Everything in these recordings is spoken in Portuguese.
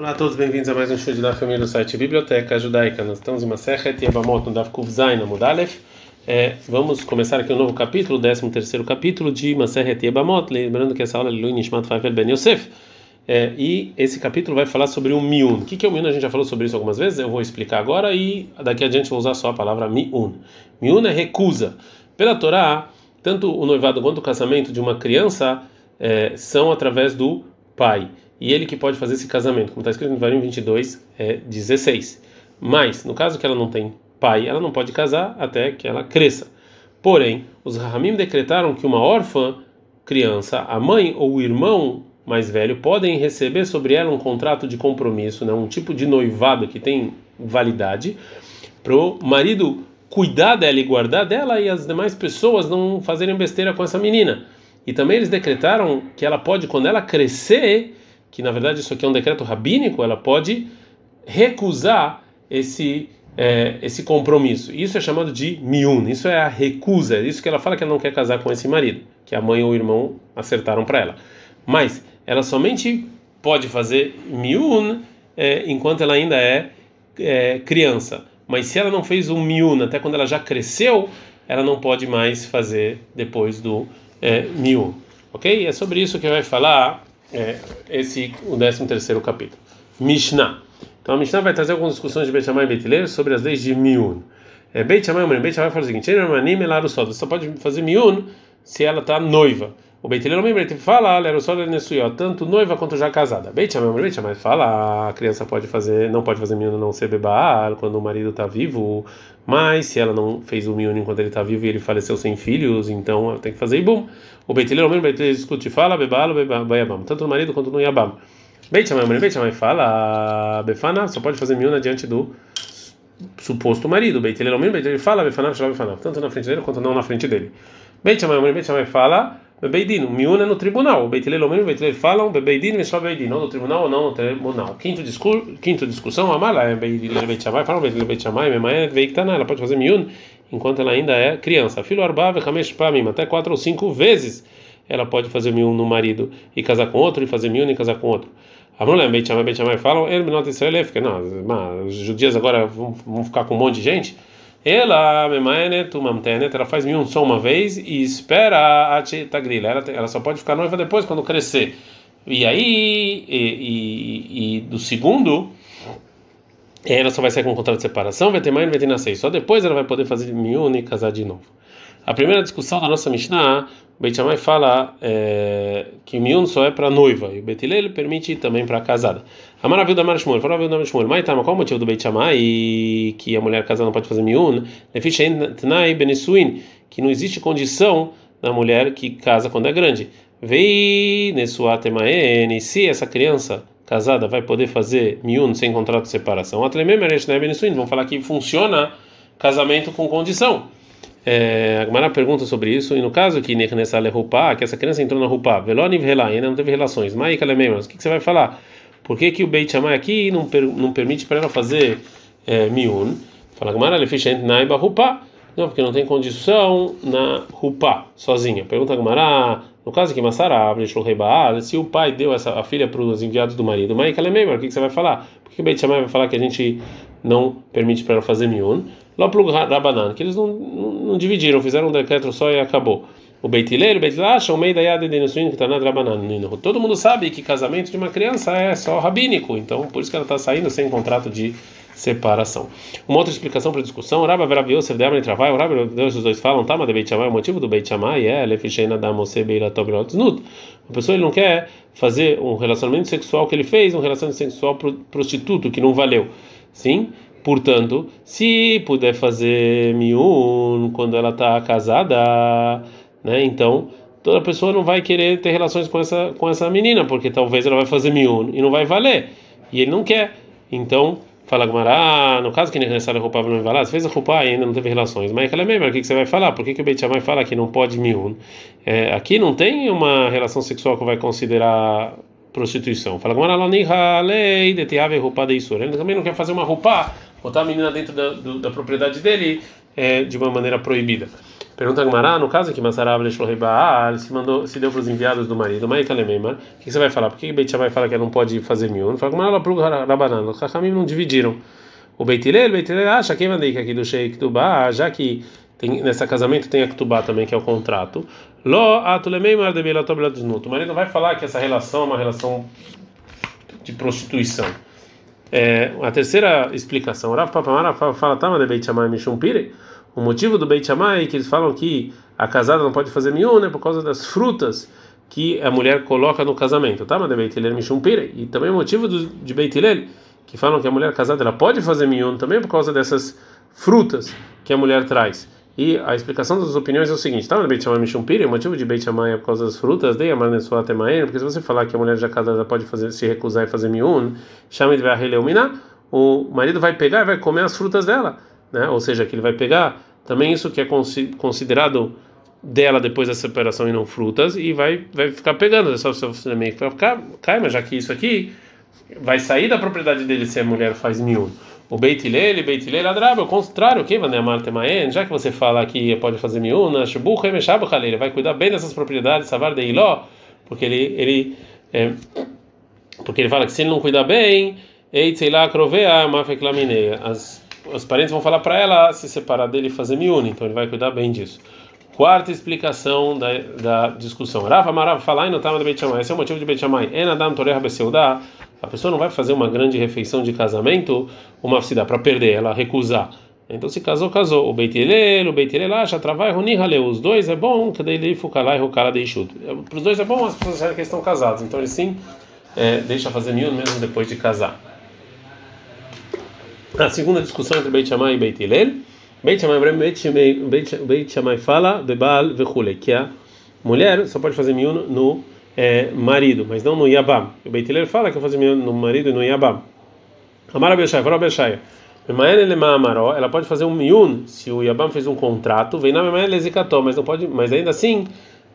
Olá a todos, bem-vindos a mais um show da família do site Biblioteca Judaica. Nós estamos em Masechet Yabamot, no Dav Kuv Zayin Amudalef. É, vamos começar aqui um novo capítulo, o 13 terceiro capítulo de Masechet Yabamot, lembrando que essa aula é Lui Nishmat Favel Ben Yosef. É, e esse capítulo vai falar sobre o miun. O que, que é o miun? A gente já falou sobre isso algumas vezes, eu vou explicar agora e daqui adiante vou usar só a palavra miun. Miun é recusa. Pela Torá, tanto o noivado quanto o casamento de uma criança é, são através do pai e ele que pode fazer esse casamento, como está escrito no Varim 22, é 16. Mas, no caso que ela não tem pai, ela não pode casar até que ela cresça. Porém, os Rahamim decretaram que uma órfã criança, a mãe ou o irmão mais velho podem receber sobre ela um contrato de compromisso, né, um tipo de noivado que tem validade, para o marido cuidar dela e guardar dela e as demais pessoas não fazerem besteira com essa menina. E também eles decretaram que ela pode, quando ela crescer, que na verdade isso aqui é um decreto rabínico, ela pode recusar esse é, esse compromisso. Isso é chamado de miun. Isso é a recusa. É isso que ela fala que ela não quer casar com esse marido, que a mãe ou o irmão acertaram para ela. Mas ela somente pode fazer miun é, enquanto ela ainda é, é, criança. Mas se ela não fez um miun até quando ela já cresceu, ela não pode mais fazer depois do é, miun. Ok? É sobre isso que vai falar é, esse o 13 terceiro capítulo. Mishnah. Então a Mishnah vai trazer algumas discussões de Beit e Beit sobre as leis de Miun. É, Beit Shammai, Beit Shammai fala o seguinte: Você só pode fazer Miun se ela está noiva. O Beit Hillel Beit fala, tanto noiva quanto já casada. Beit Beit Shammai fala, a criança pode fazer, não pode fazer Miun não ser bebal quando o marido está vivo, mas se ela não fez o Miun enquanto ele está vivo e ele faleceu sem filhos, então ela tem que fazer Ibum. O Beit Hillel Beit Hillel discute fala, bebal, bebal, tanto no marido quanto no Yabam. Beit Shammai, Beit Shammai fala, Befana só pode fazer Miun diante do suposto marido. Beit Hillel Beit Hillel fala, Befana, Befana, tanto na frente dele quanto não na frente dele. Beit Shammai, Beit Shammai fala, Bebeidin, miúna no tribunal. O Beitilel falam, Bebeidin, mas só Beidin, ou no tribunal ou não no tribunal. Quinto, discur, quinto discussão, Amala, é Beitilel Beit Shammai, falam Beit Shammai, Memaé, Veiktana, ela pode fazer miúna enquanto ela ainda é criança. Filho Arbav, Hamesh Pamim, até quatro ou cinco vezes ela pode fazer miúna no marido e casar com outro, e fazer miúna e casar com outro. A mulher, Beit Shammai, Beit Shammai falam, ele não tem Israel, fica, não, os judias agora vão, vão ficar com um monte de gente. Ela, memaenet, umamtenet, ela faz miun só uma vez e espera a tagrila. Ela, ela só pode ficar noiva depois, quando crescer. E aí, e, e, e do segundo, ela só vai sair com um contrato de separação, vai ter mãe, vai ter nascer. Só depois ela vai poder fazer miun e casar de novo. A primeira discussão da nossa Mishnah Beit Shammai fala é, que o miun só é para noiva e o Beit Hillel permite também para casada. A maravilha da Mara Shmuel, fala a da Mara Shmuel, mas tá, qual o motivo do Beit Shammai que a mulher casada não pode fazer miun? Tnai benesuin, que não existe condição da mulher que casa quando é grande. Vei nesuatemaen, se essa criança casada vai poder fazer miun sem contrato de separação. Atlemem benesuin, vão falar que funciona casamento com condição. É, a Gemara pergunta sobre isso, e no caso que que essa criança entrou na Rupá, Veloniv ainda não teve relações, Maika Lemeimas, o que você vai falar? Por que, que o Beit Shammai aqui não, per, não permite para ela fazer é, miun? Fala Gemara, Lefishent Naiba Rupá. Não, porque não tem condição na Rupá, sozinha. Pergunta a Gemara, no caso que Massara se o pai deu essa, a filha para os enviados do marido, Maika Lemeimas, o que, que você vai falar? Por que o Beit Shammai vai falar que a gente não permite para ela fazer miun? Lá para o Rabanan, que eles não, não, não, dividiram, fizeram um decreto só e acabou. O Beit Hillel, o Beit Lash, o meio da Yad de Nesuin, que está na Rabanan. Todo mundo sabe que casamento de uma criança é só rabínico, então por isso que ela está saindo sem contrato de separação. Uma outra explicação para a discussão, Rabba Verav Yosef Amri Travai, Rabba Deus os dois falam, tá, mas Beit Shammai, o motivo do Beit Shammai é Lefisheina da Mose Beila Tobirot Znut. A pessoa ele não quer fazer um relacionamento sexual que ele fez, um relacionamento sexual prostituto que não valeu. Sim? Portanto, se puder fazer miun quando ela está casada, né? Então, toda pessoa não vai querer ter relações com essa com essa menina, porque talvez ela vai fazer miun e não vai valer. E ele não quer. Então, fala Gmará, no caso que nem a roupa não vai lá, você fez a roupa e ainda não teve relações. Mas é mesmo, o que, que você vai falar? Por que, que o Beit Shammai fala que não pode miun? É, aqui não tem uma relação sexual que vai considerar prostituição. Fala Gmará, lei de teave roupa de Isur. Ele também não quer fazer uma roupa botar a menina dentro da, do, da propriedade dele é, de uma maneira proibida. Pergunta Gmará, no caso que Masarav Baal se mandou, se deu para os enviados do marido, o que você vai falar? Por que Beit Shammai fala que ela não pode fazer miúno? Fala para o Rabanan, os Chachamim não dividiram. O Beit o Beit acha, mandei que aqui do Sheik Tubá, já que tem, nesse casamento tem a Ktubá também, que é o contrato. Lo atulemeimar de O marido vai falar que essa relação é uma relação de prostituição. É, a terceira explicação, Rav Papamara fala, Tama de Beit Shammai Mishum Pire, o motivo do Beit Shammai é que eles falam que a casada não pode fazer miúna é por causa das frutas que a mulher coloca no casamento, tá? Mas Beit Hillel Mishum Pire. E também o motivo do, de Beit Hillel, que falam que a mulher casada ela pode fazer miúna também por causa dessas frutas que a mulher traz. E a explicação das opiniões é o seguinte: tá? Beit Shammai Mishum o motivo de Beit Shammai é por causa das frutas, de Amar Emaen, porque se você falar que a mulher já casada pode fazer, se recusar e fazer miúna, chama de o marido vai pegar e vai comer as frutas dela né? Ou seja, que ele vai pegar também isso que é considerado dela depois da separação e não frutas e vai vai ficar pegando, é só você meio que ficar, cai, mas já que isso aqui vai sair da propriedade dele se a mulher faz miúdo. O Beit Hillel, Beit Hillel adraba, o contrário, que vai Maen, já que você fala que pode fazer miúna, Shbuch ele vai cuidar bem dessas propriedades, Savar de Iló, porque ele ele é, porque ele fala que se ele não cuidar bem, Eitzei Krovea, Mafek as os parentes vão falar para ela se separar dele e fazer miúne, então ele vai cuidar bem disso. Quarta explicação da, da discussão. Rafa Marav falar e não estava de Beit Shammai. Esse é o motivo de Beit Shammai. Enadam Toreh Beseudah. A pessoa não vai fazer uma grande refeição de casamento, uma cidade para perder, ela recusar. Então se casou, casou. O Beit o Beit Hillel acha, travai, Roni Haleu. Os dois é bom, que daí ele fukalai, rukala deixut. Para os dois é bom, as pessoas acharem que estão casados. Então ele sim é, deixa fazer miúne mesmo depois de casar. A segunda discussão entre Beit Shammai e Beit Hillel. Beit Shammai, Beit Shammai fala Bebal vechule, que a mulher só pode fazer miúno no é, marido, mas não no Yabam. O Beit Hillel fala que eu fazer miúno no marido e no Yabam. Amara Beshai, fala Beshai. Ela pode fazer um miúno se o Yabam fez um contrato, vem na mas não pode, mas ainda assim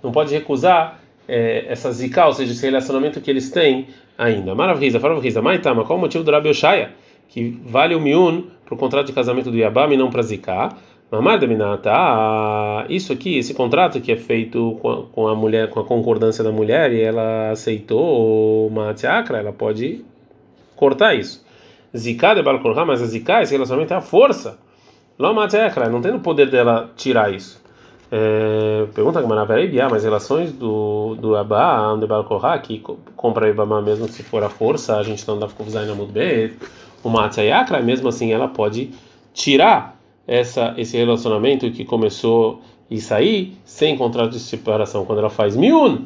não pode recusar é, essa zika, ou seja, esse relacionamento que eles têm ainda. Maravilha, fala Maitama, qual o motivo do Rabi Oshaya? Que vale o miun para o contrato de casamento do Yabam e não para Zika. Mamar Minata, ah, isso aqui, esse contrato que é feito com a, mulher, com a concordância da mulher e ela aceitou uma tzakra, ela pode cortar isso. Zika de Balkorha, mas a Zika, esse relacionamento é a força. Loma tzakra, não tem o poder dela tirar isso. É, pergunta que peraí, mas relações do do Abba, de Balkorha, que compra Ibama mesmo se for a força, a gente não dá para usar na Mudbet uma Atzayakra, mesmo assim ela pode tirar essa, esse relacionamento que começou e sair sem contrato de separação quando ela faz miun.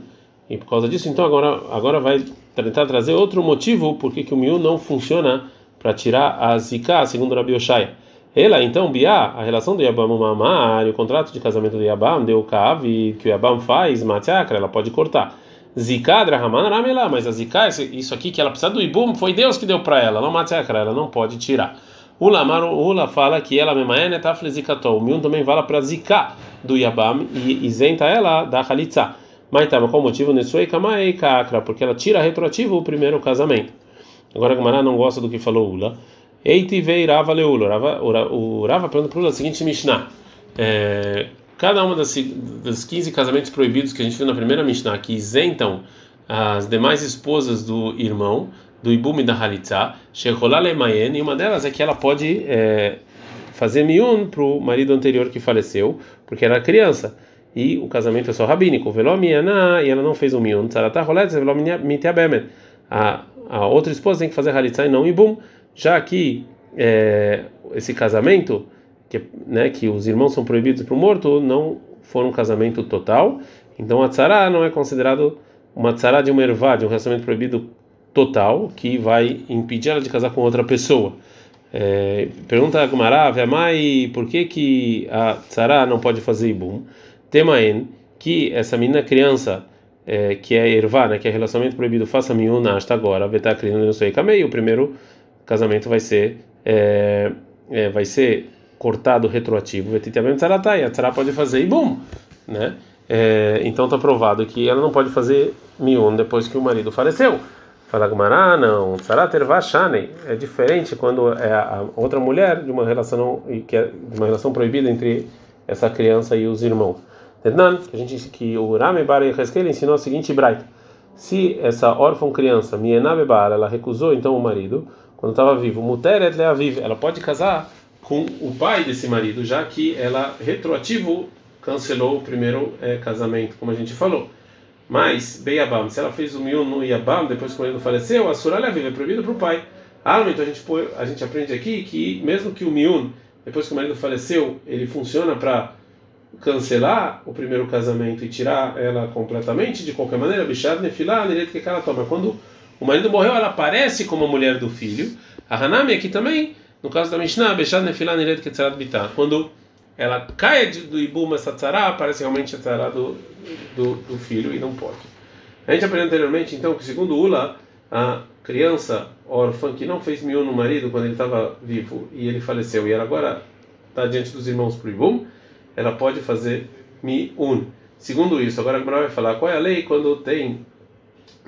E por causa disso, então agora, agora vai tentar trazer outro motivo por que o miun não funciona para tirar a zika, segundo Rabi Oshaya. Ela, então, Bia, a relação do Yabam Mamar, o contrato de casamento do Yabam, deu Kav, que o Yabam faz, Matzakra, ela pode cortar. Zika Drahaman Ramela, mas a Zika, isso aqui que ela precisa do Ibum, foi Deus que deu para ela, não Matzakra, ela não pode tirar. Ula Ula fala que ela mesma é netafle zikato. O miun também fala para zika do Yabam e isenta ela da Khalitsa. Mas tá, qual o motivo? Nesui Kamai Kakra, porque ela tira retroativo o primeiro casamento. Agora a Gamara não gosta do que falou Ula. Eiti vei Rava Leula. O Rava pergunta para Ula a seguinte Mishnah. É, cada uma das, das 15 casamentos proibidos que a gente viu na primeira Mishnah, que isentam as demais esposas do irmão, do Ibum e da Halitza, Shekolale e uma delas é que ela pode é, fazer miun para o marido anterior que faleceu, porque era criança, e o casamento é só rabínico, e ela não fez o miun. A, a outra esposa tem que fazer Halitza e não Ibum, já que é, esse casamento que, né, que os irmãos são proibidos para o morto, não for um casamento total. Então a tzara não é considerado uma tzara de uma ervá, de um relacionamento proibido total, que vai impedir ela de casar com outra pessoa. É, pergunta a Gumara, Vemai, por que, que a tzara não pode fazer ibum? Temaen, que essa menina criança, é, que é ervá, né, que é relacionamento proibido, faça miúna hasta agora, betakrin não sei kamei, o primeiro casamento vai ser, é, é vai ser cortado retroativo, tzaratai, tá, a tzara pode fazer e bum, né? É, então está provado que ela não pode fazer miun depois que o marido faleceu. Fala Gumará, não, tzarater vashanei, é diferente quando é a outra mulher de uma relação que é uma relação proibida entre essa criança e os irmãos. Tednan, a gente disse que o Rame Bar ensinou a seguinte braita. Se essa órfã criança, Mienabe Bar, ela recusou então o marido, quando estava vivo, Muteret Leaviv, ela pode casar com o pai desse marido, já que ela retroativo cancelou o primeiro é, casamento, como a gente falou. Mas, Beyabam, se ela fez o miun no Yabam, depois que o marido faleceu, a Suralha vive é proibido para o pai. Ah, então a gente, a gente aprende aqui que mesmo que o miun, depois que o marido faleceu, ele funciona para cancelar o primeiro casamento e tirar ela completamente, de qualquer maneira, Bishad Nefilá, que ela toma. Quando o marido morreu, ela aparece como a mulher do filho. A Hanami aqui também, no caso da Mishnah, Bishad Nefilá, que Bitá. Quando ela cai do Ibuma Satsara, aparece realmente a Tzara do, do, do, filho e não pode. A gente aprendeu anteriormente, então, que segundo Ula, a criança órfã que não fez miú no marido quando ele estava vivo e ele faleceu e ela agora está diante dos irmãos para o Ibum, ela pode fazer miun. Segundo isso, agora a Gemara vai falar qual é a lei quando tem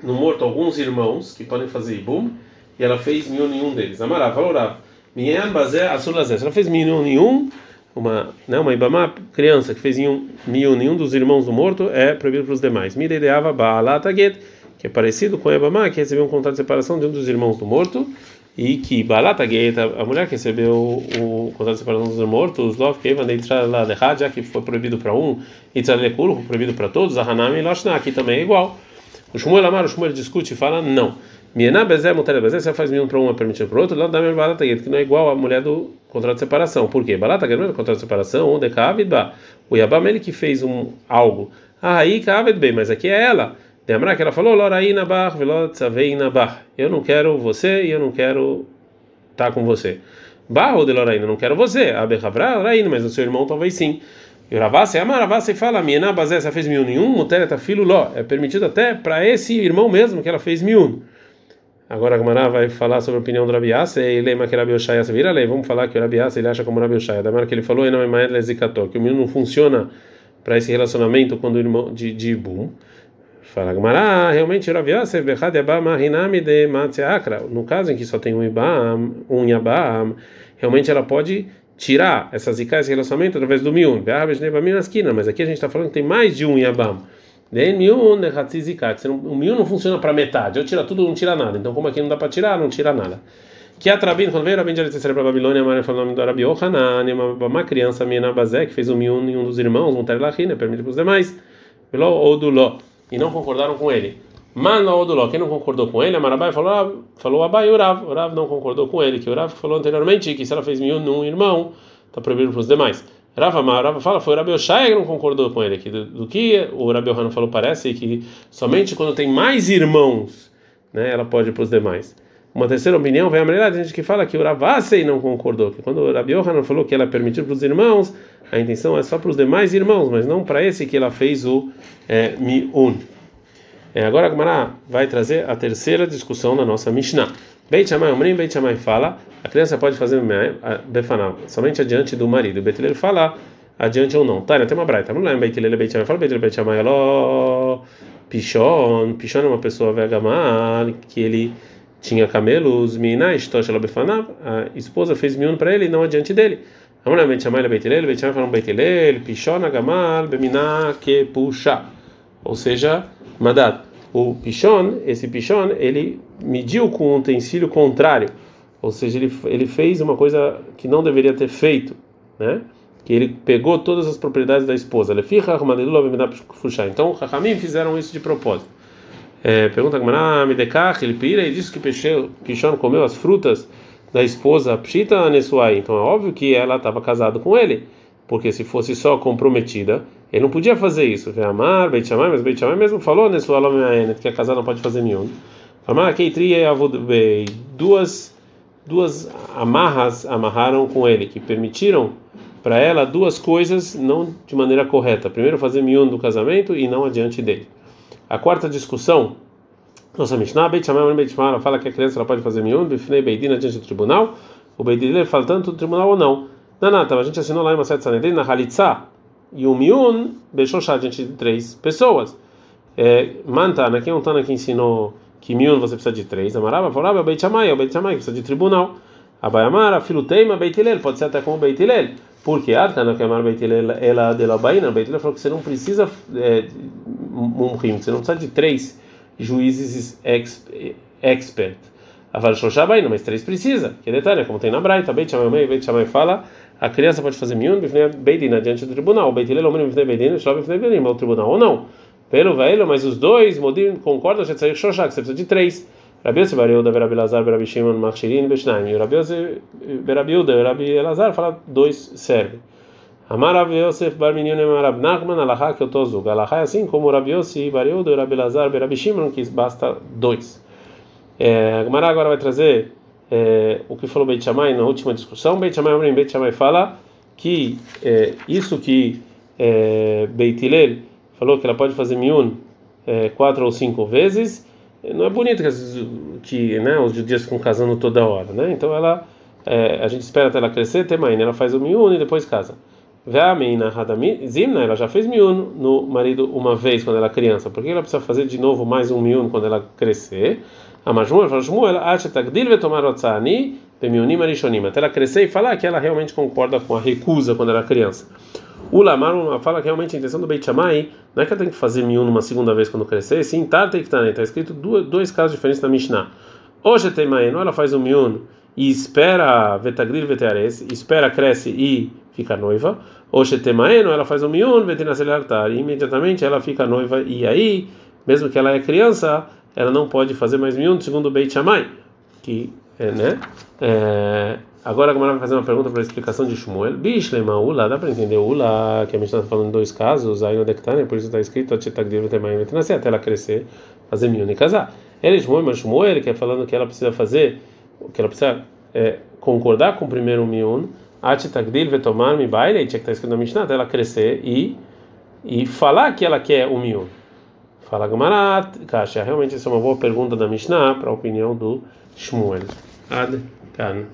no morto alguns irmãos que podem fazer ibum e ela fez miun nenhum deles. Amará, valorá. Minyan bazé asulazé. Ela fez miun nenhum, uma, né, uma ibama criança que fez miun nenhum dos irmãos do morto é proibido para os demais. Midedeava ba'alataget, que é parecido com a ibama que recebeu um contrato de separação de um dos irmãos do morto e que Balata a mulher que recebeu o contrato de separação dos mortos, Lov Kevan já que foi proibido para um, e Tzalekul, proibido para todos, a Hanami e Loshna, aqui também é igual. O Shmuel Amar, o Shmuel discute e fala não. Miena Bezé, Mutere Bezé, você faz um para um, é permitido para o outro, lá dá minha Balata que não é igual a mulher do contrato de separação. Por quê? Balata não é do contrato de separação, onde é O Yabam, ele que fez um algo. Ah, aí Kavid bem, mas aqui é ela. Demra que ela falou, Loraina bar, velotaveina bar. Eu não quero você e eu não quero estar tá com você. Barro de Loraina, não quero você. Aberravra, Loraina, mas o seu irmão talvez sim. E Ravassa, Amaravassa e fala, Miena Bazé, essa fez miun nenhum, Mutereta filho Ló. É permitido até para esse irmão mesmo que ela fez miun. Agora a Gamara vai falar sobre a opinião do Rabiasa e lema que Rabi Oshaya se vira lei. Vamos falar que o Rabiasa ele acha como Rabi Oshaya. Da maneira que ele falou, não é que o miun não funciona para esse relacionamento quando o irmão de, de Ibum. Fala Gamara, realmente Rav Yosef Bechad Yabam Marinami de Matzeakra. No caso em que só tem um Ibam, um Yabam, realmente ela pode tirar essas zika, esse relacionamento através do miun. Mas aqui a gente está falando que tem mais de um Yabam. O miun não funciona para metade. Eu tiro tudo, não tira nada. Então, como aqui não dá para tirar, não tira nada. Que a Trabin, quando veio Rabin de Aretzeser para a Babilônia, a falou o nome do Rabi Ohanan, uma criança, Mina Bazé, que fez o miun em um dos irmãos, um Terlachina, permite para os demais. Ou do Ló e não concordaram com ele. Manaoduló, quem não concordou com ele, Amarabai falou, falou Abai o Rav. O Rav não concordou com ele, que o Rav falou anteriormente que se ela fez mil num irmão, está proibido para os demais. Rav Amar, Rav fala, foi o Rabi Oshai que não concordou com ele, que do, do que o Rabi Ohana falou parece que somente quando tem mais irmãos, né, ela pode ir para os demais. Uma terceira opinião vem a maneira gente que fala que o Ravasei não concordou, que quando o Rabi Ohana falou que ela permitiu para os irmãos, a intenção é só para os demais irmãos, mas não para esse que ela fez o é, miun. É, agora a Gemara vai trazer a terceira discussão na nossa Mishnah. Beit Shammai, Omrim Beit Shammai fala, a criança pode fazer befaná somente adiante do marido. O Beit Hillel fala adiante ou não. Tá, tem uma braita. Lá em Beit Hillel Beit Shammai. Fala Beit Hillel Beit Shammai, alô, Pichon. Pichon é uma pessoa vegamal que ele tinha camelos, Mina, Ishtosh befaná. A esposa fez miun para ele, não adiante dele. Vamos lá, Beit Shammai, Beit Hillel, Beit Shammai falam Beit Hillel, Pichon, Agamal, Bemina, que puxa. Ou seja, Madad. O Pichon, esse Pichon, ele mediu com um utensílio contrário. Ou seja, ele, ele fez uma coisa que não deveria ter feito, né? Que ele pegou todas as propriedades da esposa. Então, os Rahamim fizeram isso de propósito. É, pergunta a Midekach, ele pira e disse que Pichon comeu as frutas da esposa Pshita Nesuai. Então é óbvio que ela estava casada com ele, porque se fosse só comprometida, ele não podia fazer isso. Amar, Beit Shammai, mas Beit Shammai mesmo falou Nesuai que a casada não pode fazer nenhum. Amar Keitri e duas duas amarras amarraram com ele que permitiram para ela duas coisas não de maneira correta. Primeiro fazer miun do casamento e não adiante dele. A quarta discussão nossa Mishnah, Beit Shammai, Beit Shammai, fala que a criança ela pode fazer miun, bifnei beidin diante do tribunal. O beidin fala tanto do tribunal ou não. Nanata, a gente assinou lá em uma certa sanedrin, na Halitza, e o miun, Beshoshá, diante de três pessoas. É, Mantana, quem é um Tana que ensinou que miun você precisa de três? Amarava, falava, Beit Shammai, o Beit Shammai, precisa de tribunal. Abayamara, Filuteima, Beit Hillel, pode ser até com o Beit Hillel. Porque Adkana que amar Beitilel ela de Labaina, Beitilel falou que você não precisa é, mumrim, você não precisa de três juízes ex, expert. Aval Shoshabaina, mas três precisa. Que detalhe, como tem na Braita, Beit Shammai, Beit Shammai fala, a criança pode fazer miun bifnei Beidin diante do tribunal, Beitilel omrim bifnei Beidin, Shlob bifnei Beidin, o tribunal ou não. Pelo velho, mas os dois modim concordam que você precisa de três. Rabi Yosef Bar Yehuda, Rabi Elazar, Rabi Shimon, Machshirin, Beshnaim. E Rabi Yosef, Rabi Yehuda, Rabi Elazar fala dois serve. Amar Rabi Yosef Bar Minyon Amar Rabi Nachman, Alaha que eu tô zug. Alaha é assim como Rabi Yosef Bar Yehuda, Rabi Elazar, Rabi Shimon, que basta dois. É, a Gemara agora vai trazer é, o que falou Beit Shammai na última discussão. Beit Shammai, Beit Shammai fala que é, isso que é, Beit Hillel falou que ela pode fazer miun é, quatro ou cinco vezes não é bonito que, que né, os judias ficam casando toda hora, né? Então ela, é, a gente espera até ela crescer, ter mãe, ela faz o miúno e depois casa. Zimna, ela já fez miúno no marido uma vez quando ela criança. Por que ela precisa fazer de novo mais um miúno quando ela crescer? A Majmur fala, Shmuel, Achetagdil vetomar otzani, bemiunim arishonim. Até ela crescer e falar que ela realmente concorda com a recusa quando ela é criança. O Lamar fala que realmente a intenção do Beit Shammai não é que ela tem que fazer miúno uma segunda vez quando crescer, sim, tá, tem que estar, está escrito dois, casos diferentes na Mishnah. Hoje tem mãe, não ela faz o miúno e espera vetagrir veteares, espera cresce e fica noiva. Hoje tem mãe, ela faz o miúno vetinacelerar e imediatamente ela fica noiva e aí, mesmo que ela é criança, ela não pode fazer mais miúno segundo o Beit Shammai, que é, né? É, Agora a Gamara vai fazer uma pergunta para a explicação de Shmuel. Bishlema Ula, dá para entender Ula, que a gente está falando em dois casos, aí no Dectane, por isso está escrito até ela crescer, fazer miúna e casar. Ele, Shmuel, mas Shmuel, que é falando que ela precisa fazer, que ela precisa é, concordar com o primeiro miúno, Atitagdil vetomar mi baile, tinha que estar escrito na Mishnah, até ela crescer e, e falar que ela quer o miúno. Fala Gamarat, Kasha, realmente essa é uma boa pergunta da Mishnah para a opinião do Shmuel. Ad, Kan.